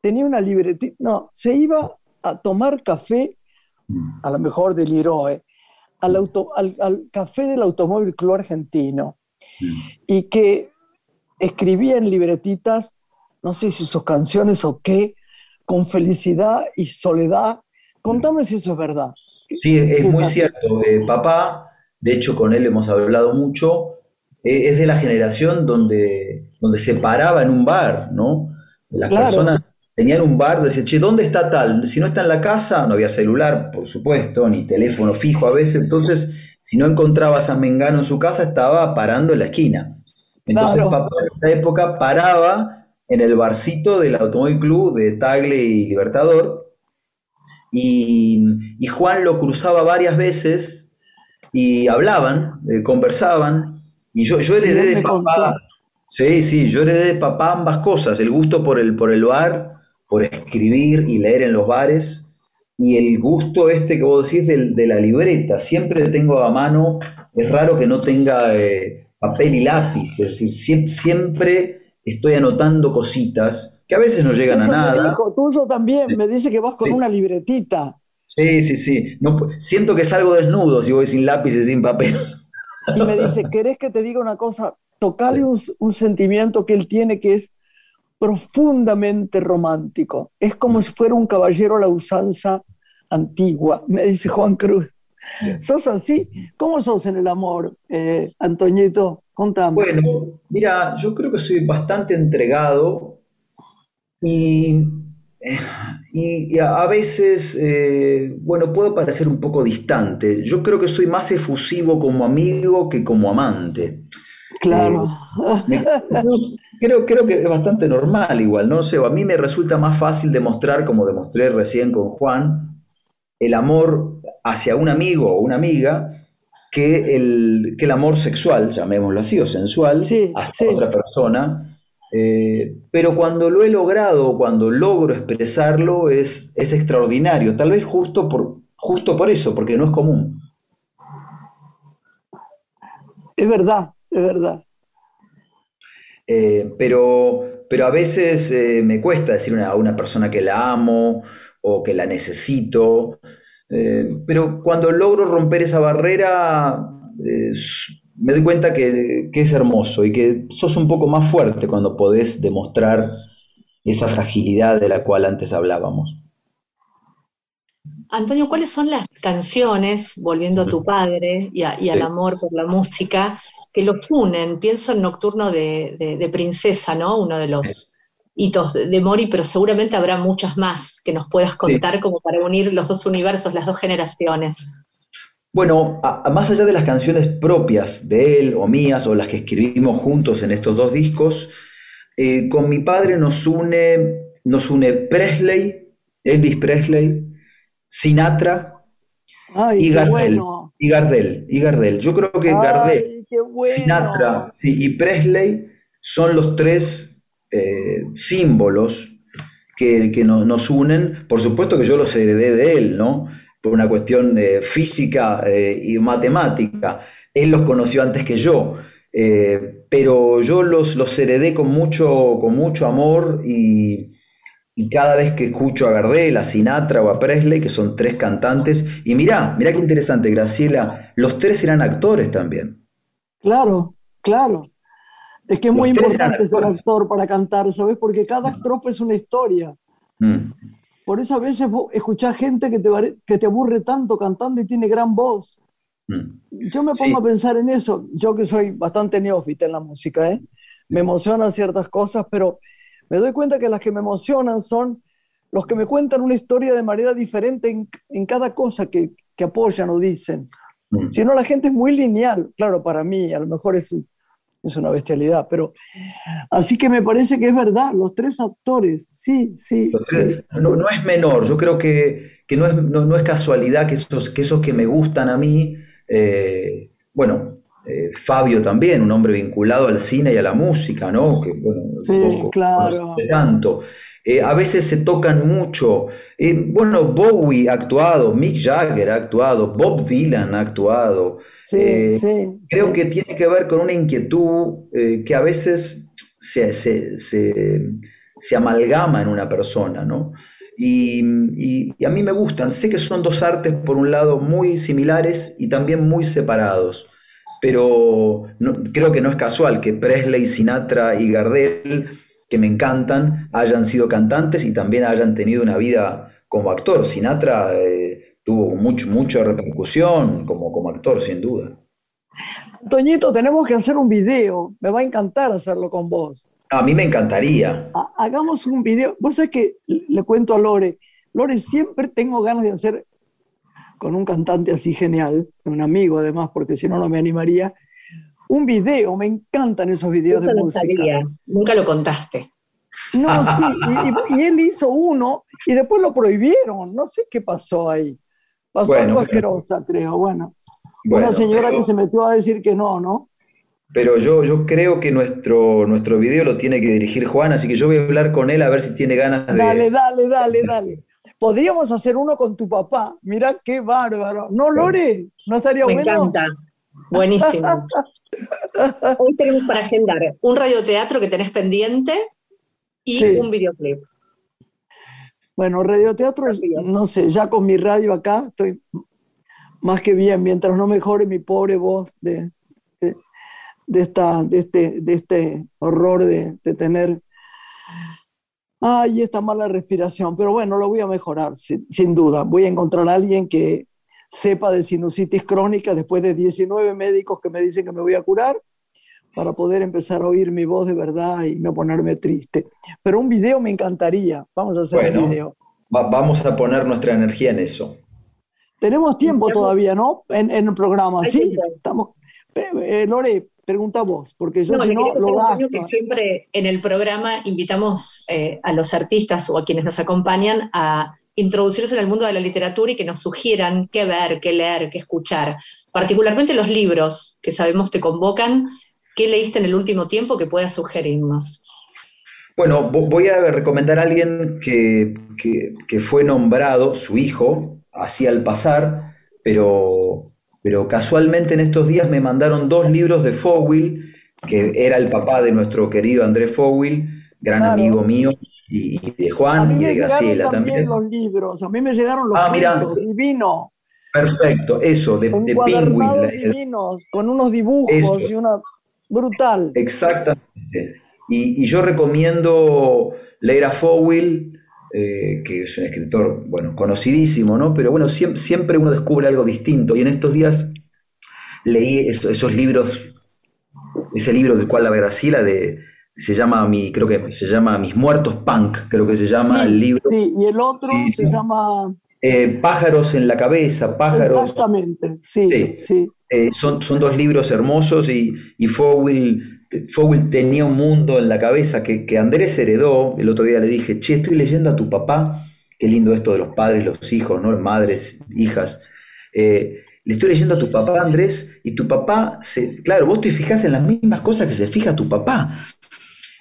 tenía una libretita, no, se iba a tomar café, mm. a lo mejor del Iroe, al, auto, al, café del Automóvil Club Argentino, y que escribía en libretitas, no sé si sus canciones o qué, con felicidad y soledad. Contame si eso es verdad. Sí, es muy cierto. Eh, papá, de hecho con él hemos hablado mucho, eh, es de la generación donde, donde se paraba en un bar, ¿no? Las personas tenían un bar, decían, che, ¿dónde está tal? Si no está en la casa, no había celular, por supuesto, ni teléfono fijo a veces, entonces, si no encontrabas a Mengano en su casa, estaba parando en la esquina. Entonces papá en esa época paraba en el barcito del Automóvil Club de Tagle y Libertador, y, Juan lo cruzaba varias veces y hablaban, eh, conversaban, y yo, yo heredé de papá... Sí, sí, yo heredé de papá ambas cosas, el gusto por el, por el bar por escribir y leer en los bares. Y el gusto este que vos decís de, la libreta, siempre tengo a mano, es raro que no tenga eh, papel y lápiz, es decir, siempre, estoy anotando cositas que a veces no llegan a nada. Hijo, tuyo también, me dice que vas con una libretita. Sí, sí, sí. No, siento que salgo desnudo si voy sin lápiz y sin papel. Y me dice, ¿querés que te diga una cosa? Tocale un sentimiento que él tiene que es profundamente romántico. Es como si fuera un caballero a la usanza antigua, me dice Juan Cruz. ¿Sos así? ¿Cómo sos en el amor, eh, Antoñito? Contame. Bueno, mira, yo creo que soy bastante entregado y, y, a veces, eh, bueno, puedo parecer un poco distante. Yo creo que soy más efusivo como amigo que como amante. Claro. Eh, creo, creo que es bastante normal igual, ¿no? sé, a mí me resulta más fácil demostrar, como demostré recién con Juan, el amor hacia un amigo o una amiga que el, que el amor sexual, llamémoslo así, o sensual, hacia otra persona. Eh, pero cuando lo he logrado, cuando logro expresarlo, es, es extraordinario, tal vez justo por, justo por eso, porque no es común. Es verdad, es verdad. Eh, pero, pero a veces eh, me cuesta decir a una persona que la amo o que la necesito. Eh, pero cuando logro romper esa barrera, me doy cuenta que, que, es hermoso y que sos un poco más fuerte cuando podés demostrar esa fragilidad de la cual antes hablábamos. Antonio, ¿cuáles son las canciones, volviendo a tu padre y, al amor por la música, que los unen. Pienso en Nocturno de, Princesa, ¿no? Uno de los hitos de, Mori, pero seguramente habrá muchas más que nos puedas contar como para unir los dos universos, las dos generaciones. Bueno, más allá de las canciones propias de él o mías o las que escribimos juntos en estos dos discos, eh, con mi padre nos une, nos une Presley, Elvis Presley, Sinatra y, Gardel, y Gardel. Y Gardel. Yo creo que Gardel, Sinatra y Presley son los tres eh, símbolos que, nos unen. Por supuesto que yo los heredé de él, ¿no? por una cuestión eh, física eh, y matemática. Él los conoció antes que yo, pero yo los, los heredé con mucho, con mucho amor y, cada vez que escucho a Gardel, a Sinatra o a Presley, que son tres cantantes, y mirá, mirá qué interesante, Graciela, los tres eran actores también. Claro, claro. Es que es muy importante ser actor para cantar, ¿sabes? Porque cada estrofa es una historia. Mm. Por eso a veces escuchás gente que te, que te aburre tanto cantando y tiene gran voz. Mm. Yo me pongo a pensar en eso, yo que soy bastante neófita en la música, ¿eh? me emocionan ciertas cosas, pero me doy cuenta que las que me emocionan son los que me cuentan una historia de manera diferente en, en cada cosa que, que, apoyan o dicen. Mm. Si no, la gente es muy lineal. Claro, para mí a lo mejor es es una bestialidad, pero así que me parece que es verdad, los tres actores, sí, sí. No, no, es menor, yo creo que, que no, es, no, es, casualidad que esos, que esos que me gustan a mí, eh, bueno, eh, Fabio también, un hombre vinculado al cine y a la música, ¿no? Que, bueno, sí, claro. tanto. Eh, a veces se tocan mucho. Eh, bueno, Bowie ha actuado, Mick Jagger ha actuado, Bob Dylan ha actuado. Eh, creo que tiene que ver con una inquietud que a veces se, se, amalgama en una persona, ¿no? Y, a mí me gustan. Sé que son dos artes, por un lado, muy similares y también muy separados. Pero creo que no es casual que Presley, Sinatra y Gardel que me encantan hayan sido cantantes y también hayan tenido una vida como actor. Sinatra eh, tuvo mucho, mucha repercusión como, como actor, sin duda. Toñito, tenemos que hacer un video. Me va a encantar hacerlo con vos. A mí me encantaría. hagamos un video. Vos sabés que le cuento a Lore. Lore, siempre tengo ganas de hacer con un cantante así genial, un amigo además, porque si no, no me animaría, un video, me encantan esos videos de música. Nunca lo contaste. No, sí, y, él hizo uno y después lo prohibieron, no sé qué pasó ahí. Pasó algo asquerosa, creo, bueno. una señora que se metió a decir que no, ¿no? Pero yo, yo creo que nuestro, nuestro video lo tiene que dirigir Juan, así que yo voy a hablar con él a ver si tiene ganas de... Dale, dale, dale, dale. Podríamos hacer uno con tu papá. Mira qué bárbaro. ¿No, Lore? ¿No estaría bueno? Me encanta. Buenísimo. Hoy tenemos para agendar un radioteatro que tenés pendiente y un videoclip. Bueno, radioteatro, no sé, ya con mi radio acá estoy más que bien, mientras no mejore mi pobre voz de, de, esta, de, este, de este horror de, tener, ay, esta mala respiración. Pero bueno, lo voy a mejorar, sin, sin duda. Voy a encontrar a alguien que, sepa de sinusitis crónica después de 19 médicos que me dicen que me voy a curar para poder empezar a oír mi voz de verdad y no ponerme triste. Pero un video me encantaría. Vamos a hacer un video. vamos a poner nuestra energía en eso. Tenemos tiempo todavía, ¿no? En, el programa, ¿sí? Estamos... Eh, Lore, pregunta vos, porque yo si no lo gasto. Que siempre en el programa invitamos eh, a los artistas o a quienes nos acompañan a introducirse en el mundo de la literatura y que nos sugieran qué ver, qué leer, qué escuchar. Particularmente los libros que sabemos te convocan. ¿Qué leíste en el último tiempo que pueda sugerirnos? Bueno, voy a recomendar a alguien que, fue nombrado, su hijo, así al pasar, pero, pero casualmente en estos días me mandaron dos libros de Fowell, que era el papá de nuestro querido Andrés Fowell, gran amigo mío, y, de Juan y de Graciela también. los libros, a mí me llegaron los ah, libros, divino. Perfecto, eso, de, de Penguin. con unos dibujos y una brutal. Exactamente. Y, yo recomiendo leer a Fowell, eh, que es un escritor, bueno, conocidísimo, ¿no? Pero bueno, siempre, siempre uno descubre algo distinto. Y en estos días leí esos, libros, ese libro del cual la Graciela de se llama mi, creo que se llama Mis Muertos Punk, creo que se llama el libro. Sí, y el otro se llama Eh, pájaros en la cabeza, pájaros. Exactamente, sí. sí. Eh, son, son dos libros hermosos y, y Fowell, tenía un mundo en la cabeza que, que, Andrés heredó. El otro día le dije, che, estoy leyendo a tu papá. Qué lindo esto de los padres, los hijos, ¿no? Madres, hijas. Eh, le estoy leyendo a tu papá, Andrés, y tu papá, se, claro, vos te fijas en las mismas cosas que se fija tu papá.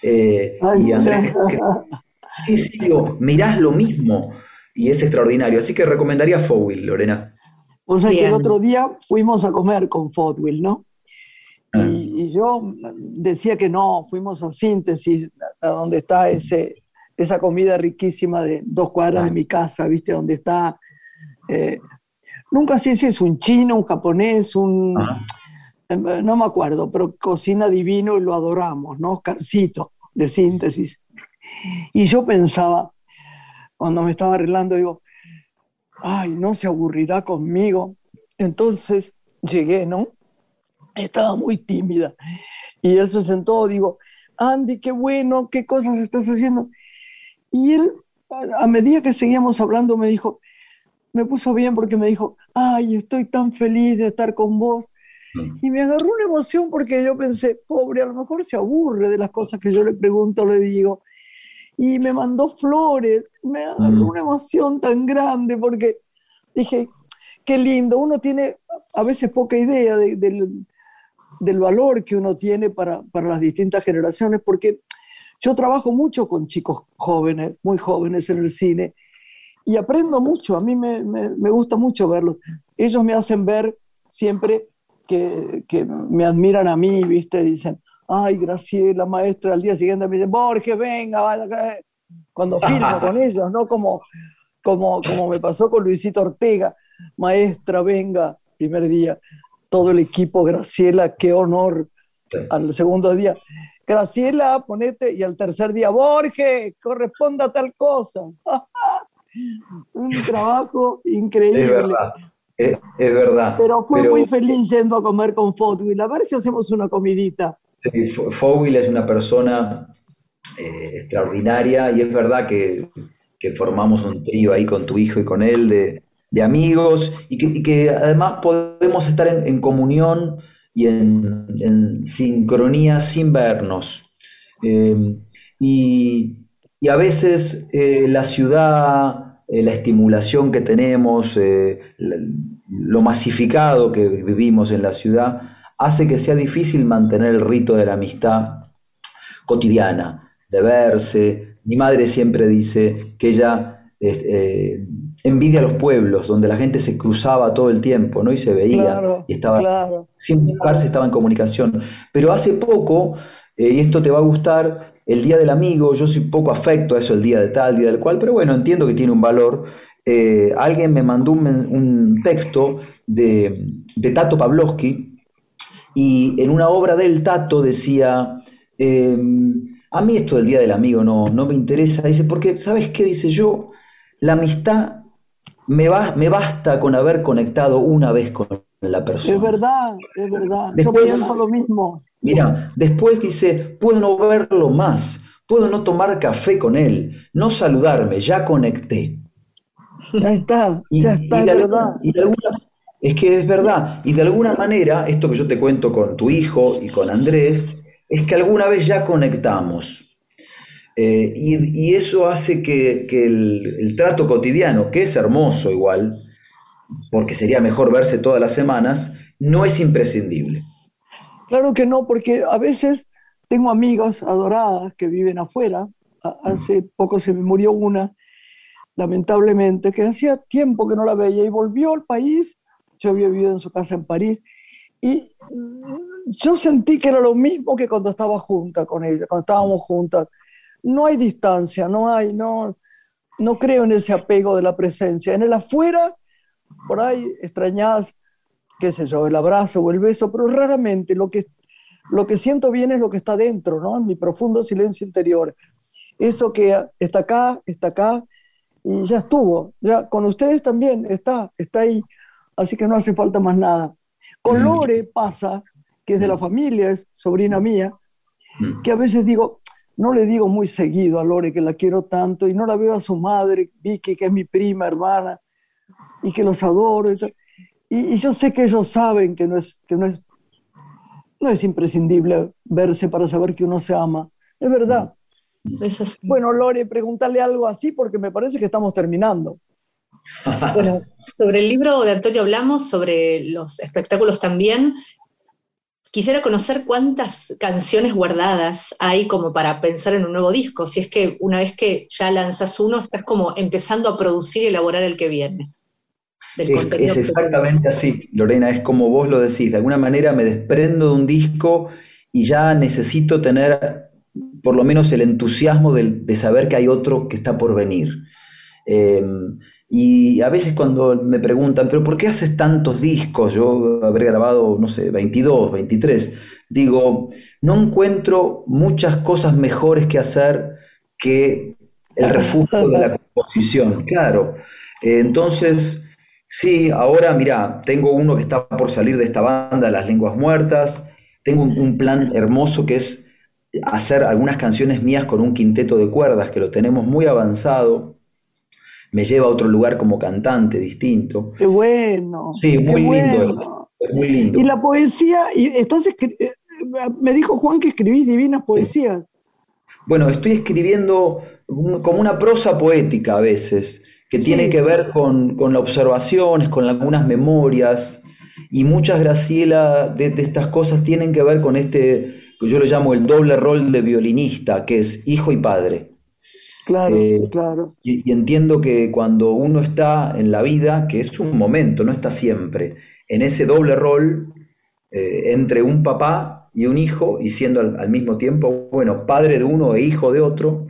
y Andrés, sí, sí, digo, mirás lo mismo y es extraordinario. Así que recomendaría Fowell, Lorena. O sea que el otro día fuimos a comer con Fowell, ¿no? Ah. Y, yo decía que no, fuimos a Síntesis, a donde está ese, esa comida riquísima de dos cuadras de ah. mi casa, ¿viste? Donde está... Eh, nunca sé si es un chino, un japonés, un... Ah. Em, no me acuerdo, pero cocina divino y lo adoramos, ¿no? Oscarcito, de Síntesis. Y yo pensaba, cuando me estaba arreglando, digo, ay, no se aburrirá conmigo. Entonces llegué, ¿no? Estaba muy tímida. Y él se sentó, digo, Andy, qué bueno, qué cosas estás haciendo. Y él, a medida que seguíamos hablando, me dijo, me puso bien porque me dijo, ay, estoy tan feliz de estar con vos. Mm. Y me agarró una emoción porque yo pensé, pobre, a lo mejor se aburre de las cosas que yo le pregunto, le digo y me mandó flores. Me mm. una emoción tan grande porque dije, qué lindo, uno tiene a veces poca idea del, valor que uno tiene para, las distintas generaciones, porque yo trabajo mucho con chicos jóvenes, muy jóvenes en el cine, y aprendo mucho, a mí me, gusta mucho verlos. Ellos me hacen ver siempre que, que, me admiran a mí, ¿viste? Dicen, ay, Graciela, maestra, al día siguiente me dice, Borges, venga, vaya, cuando filmo con ellos, ¿no? Como, como, como me pasó con Luisito Ortega, maestra, venga, primer día, todo el equipo, Graciela, qué honor, al segundo día, Graciela, ponete, y al tercer día, Borges, corresponda a tal cosa. Un trabajo increíble. Es verdad. Es, verdad. Pero fue muy feliz yendo a comer con y A ver si hacemos una comidita. Sí, es una persona eh, extraordinaria y es verdad que, formamos un trío ahí con tu hijo y con él de, amigos y que, además podemos estar en, comunión y en, sincronía sin vernos. Em, y, a veces eh, la ciudad, eh, la estimulación que tenemos, lo masificado que vivimos en la ciudad, hace que sea difícil mantener el rito de la amistad cotidiana, de verse. Mi madre siempre dice que ella eh, envidia a los pueblos, donde la gente se cruzaba todo el tiempo, ¿no? Y se veía, y estaba, sin buscarse, estaba en comunicación. Pero hace poco, eh, y esto te va a gustar, el Día del Amigo, yo soy poco afecto a eso, el día de tal, día del cual, pero bueno, entiendo que tiene un valor. Eh, alguien me mandó un, texto de, de Tato Pavlovsky, y en una obra del Tato decía, em, a mí esto del Día del Amigo no, no me interesa, dice, porque, ¿sabes qué? Dice yo, la amistad me, va, me basta con haber conectado una vez con la persona. Es verdad, es verdad. yo pienso lo mismo. Mira, después dice, puedo no verlo más, puedo no tomar café con él, no saludarme, ya conecté. Ya está, ya está, y de alguna, es que es verdad. Y de alguna manera, esto que yo te cuento con tu hijo y con Andrés, es que alguna vez ya conectamos. Eh, y, eso hace que, el, trato cotidiano, que es hermoso igual, porque sería mejor verse todas las semanas, no es imprescindible. Claro que no, porque a veces tengo amigas adoradas que viven afuera. Hace poco se me murió una, lamentablemente, que hacía tiempo que no la veía y volvió al país yo había vivido en su casa en París y yo sentí que era lo mismo que cuando estaba junta con ella, cuando estábamos juntas. No hay distancia, no hay, no, no creo en ese apego de la presencia. En el afuera, por ahí extrañas, qué sé yo, el abrazo o el beso, pero raramente lo que, lo que siento bien es lo que está dentro, ¿no? En mi profundo silencio interior. Eso que está acá, está acá y ya estuvo. Ya con ustedes también está, está ahí así que no hace falta más nada. Con mm. Lore pasa, que es de la mm. familia, es sobrina mía, mm. que a veces digo, no le digo muy seguido a Lore que la quiero tanto y no la veo a su madre, Vicky, que es mi prima, hermana, y que los adoro. Y, yo sé que ellos saben que no es, que no es, no es imprescindible verse para saber que uno se ama. Es verdad. Bueno, Lore, pregúntale algo así porque me parece que estamos terminando. Bueno, sobre el libro de Antonio hablamos, sobre los espectáculos también. Quisiera conocer cuántas canciones guardadas hay como para pensar en un nuevo disco, si es que una vez que ya lanzas uno, estás como empezando a producir y elaborar el que viene. Es, exactamente así, Lorena, es como vos lo decís, de alguna manera me desprendo de un disco y ya necesito tener por lo menos el entusiasmo de, saber que hay otro que está por venir. Em, y a veces cuando me preguntan, pero ¿por qué haces tantos discos? Yo habré grabado, no sé, 22, 23. Digo, no encuentro muchas cosas mejores que hacer que el refugio de la composición, claro. entonces, sí, ahora mira, tengo uno que está por salir de esta banda, Las Lenguas Muertas. Tengo un plan hermoso que es hacer algunas canciones mías con un quinteto de cuerdas, que lo tenemos muy avanzado me lleva a otro lugar como cantante distinto. Qué bueno. Sí, muy lindo eso. muy lindo. Y la poesía, y estás eh, me dijo Juan que escribís divinas poesías. Bueno, estoy escribiendo como una prosa poética a veces, que tiene que ver con, con observaciones, con algunas memorias, y muchas, Graciela, de, de estas cosas tienen que ver con este, que yo le llamo el doble rol de violinista, que es hijo y padre. Claro, eh, claro. Y, entiendo que cuando uno está en la vida, que es un momento, no está siempre, en ese doble rol eh, entre un papá y un hijo, y siendo al, mismo tiempo, bueno, padre de uno e hijo de otro,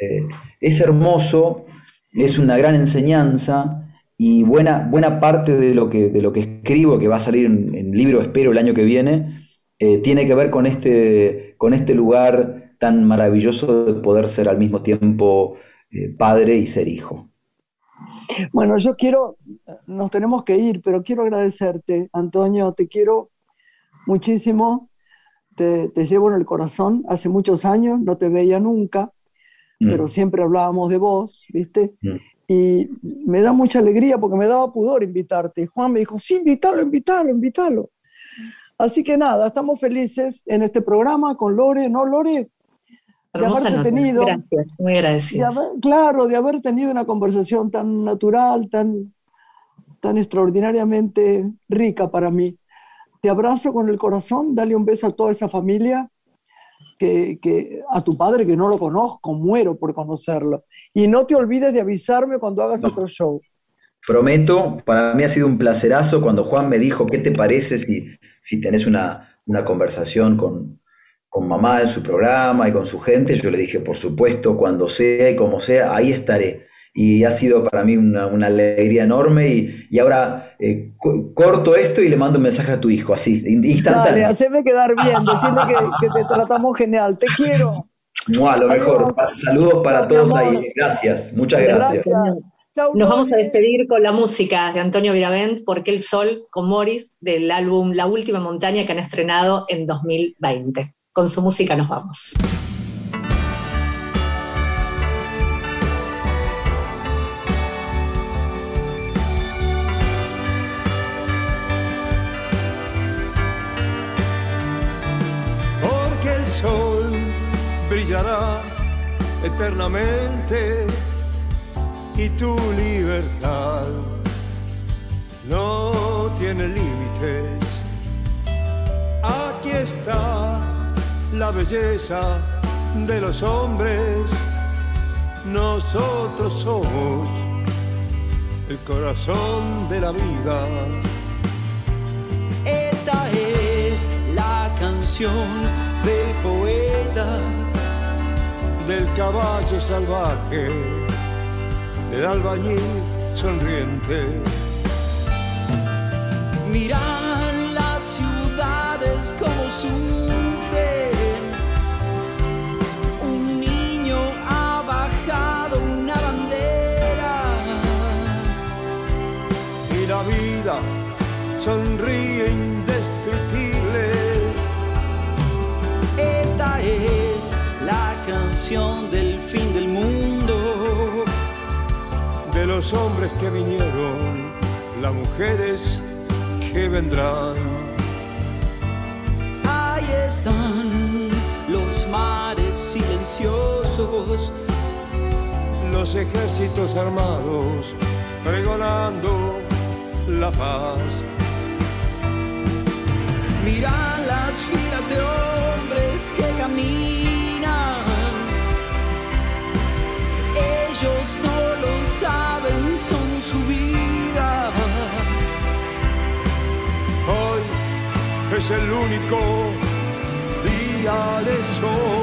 eh, es hermoso, es una gran enseñanza y buena, buena parte de lo, que, de lo que escribo, que va a salir en, en libro, espero, el año que viene, tiene que ver con este, con este lugar tan maravilloso de poder ser al mismo tiempo eh, padre y ser hijo. Bueno, yo quiero, nos tenemos que ir, pero quiero agradecerte, Antonio, te quiero muchísimo, te, llevo en el corazón, hace muchos años, no te veía nunca, mm. pero siempre hablábamos de vos, ¿viste? Mm. Y me da mucha alegría porque me daba pudor invitarte. Juan me dijo, sí, invítalo, invítalo, invítalo. Así que nada, estamos felices en este programa con Lore, ¿no, Lore? De haber tenido, Gracias, muy agradecidos. claro, de haber tenido una conversación tan natural, tan, tan extraordinariamente rica para mí. Te abrazo con el corazón, dale un beso a toda esa familia, que, que, a tu padre que no lo conozco, muero por conocerlo. Y no te olvides de avisarme cuando hagas otro show. Prometo, para mí ha sido un placerazo cuando Juan me dijo, ¿qué te parece si, si tenés una, una conversación con, con mamá en su programa y con su gente, yo le dije, por supuesto, cuando sea y como sea, ahí estaré. Y ha sido para mí una, alegría enorme y, ahora eh, corto esto y le mando un mensaje a tu hijo, así, instantáneo. Dale, haceme quedar bien, decirle que, te tratamos genial, te quiero. a lo mejor. Saludos para todos ahí. Gracias, muchas gracias. Nos vamos a despedir con la música de Antonio Viravent, Porque el Sol, con Morris, del álbum La Última Montaña que han estrenado en 2020. Con su música nos vamos. Porque el sol brillará eternamente y tu libertad no tiene límites. Aquí está belleza de los hombres. Nosotros somos el corazón de la vida. Esta es la canción del poeta, del caballo salvaje, del albañil sonriente. Miran las ciudades como su sonríe indestructible. Esta es la canción del fin del mundo. De los hombres que vinieron mujeres que vendrán. Ahí están los mares silenciosos, los ejércitos armados pregonando la paz. Mira las filas de hombres que caminan. Ellos no lo saben, son su vida. Hoy es el único día de sol.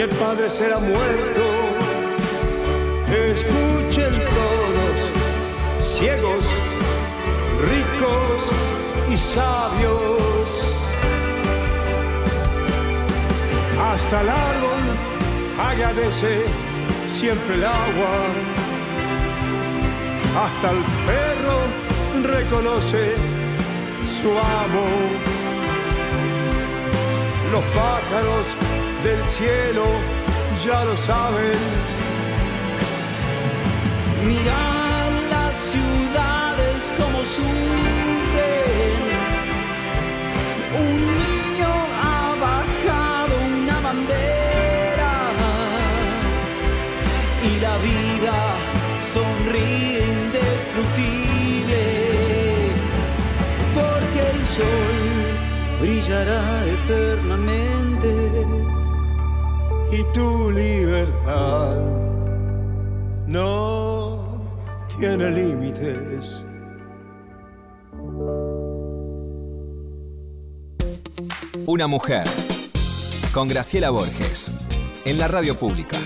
Y el padre será muerto. Escuchen todos, ciegos, ricos y sabios. Hasta el árbol agradece siempre el agua. Hasta el perro reconoce su amo. Los pájaros del cielo ya lo saben. Mira las ciudades como sufren. Un niño ha bajado una bandera y la vida sonríe indestructible porque el sol brillará eternamente y tu libertad no tiene límites. Una mujer. Con Graciela Borges. En la radio pública.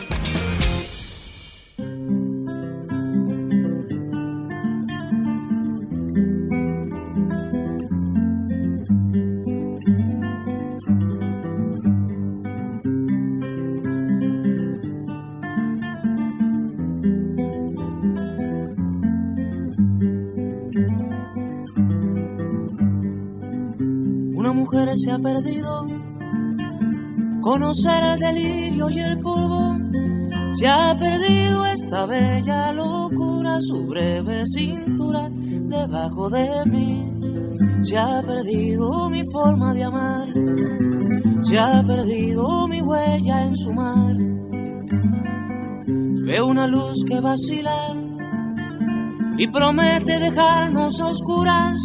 El delirio y el polvo. Se ha perdido esta bella locura, su breve cintura debajo de mí. Se ha perdido mi forma de amar. Se ha perdido mi huella en su mar. Veo una luz que vacila y promete dejarnos a oscuras.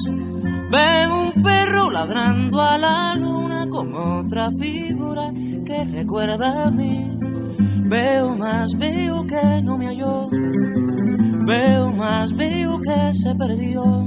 Veo un perro ladrando a la luna con otra figura que recuerda a mí. Veo más, veo que no me halló. Veo más, veo que se perdió.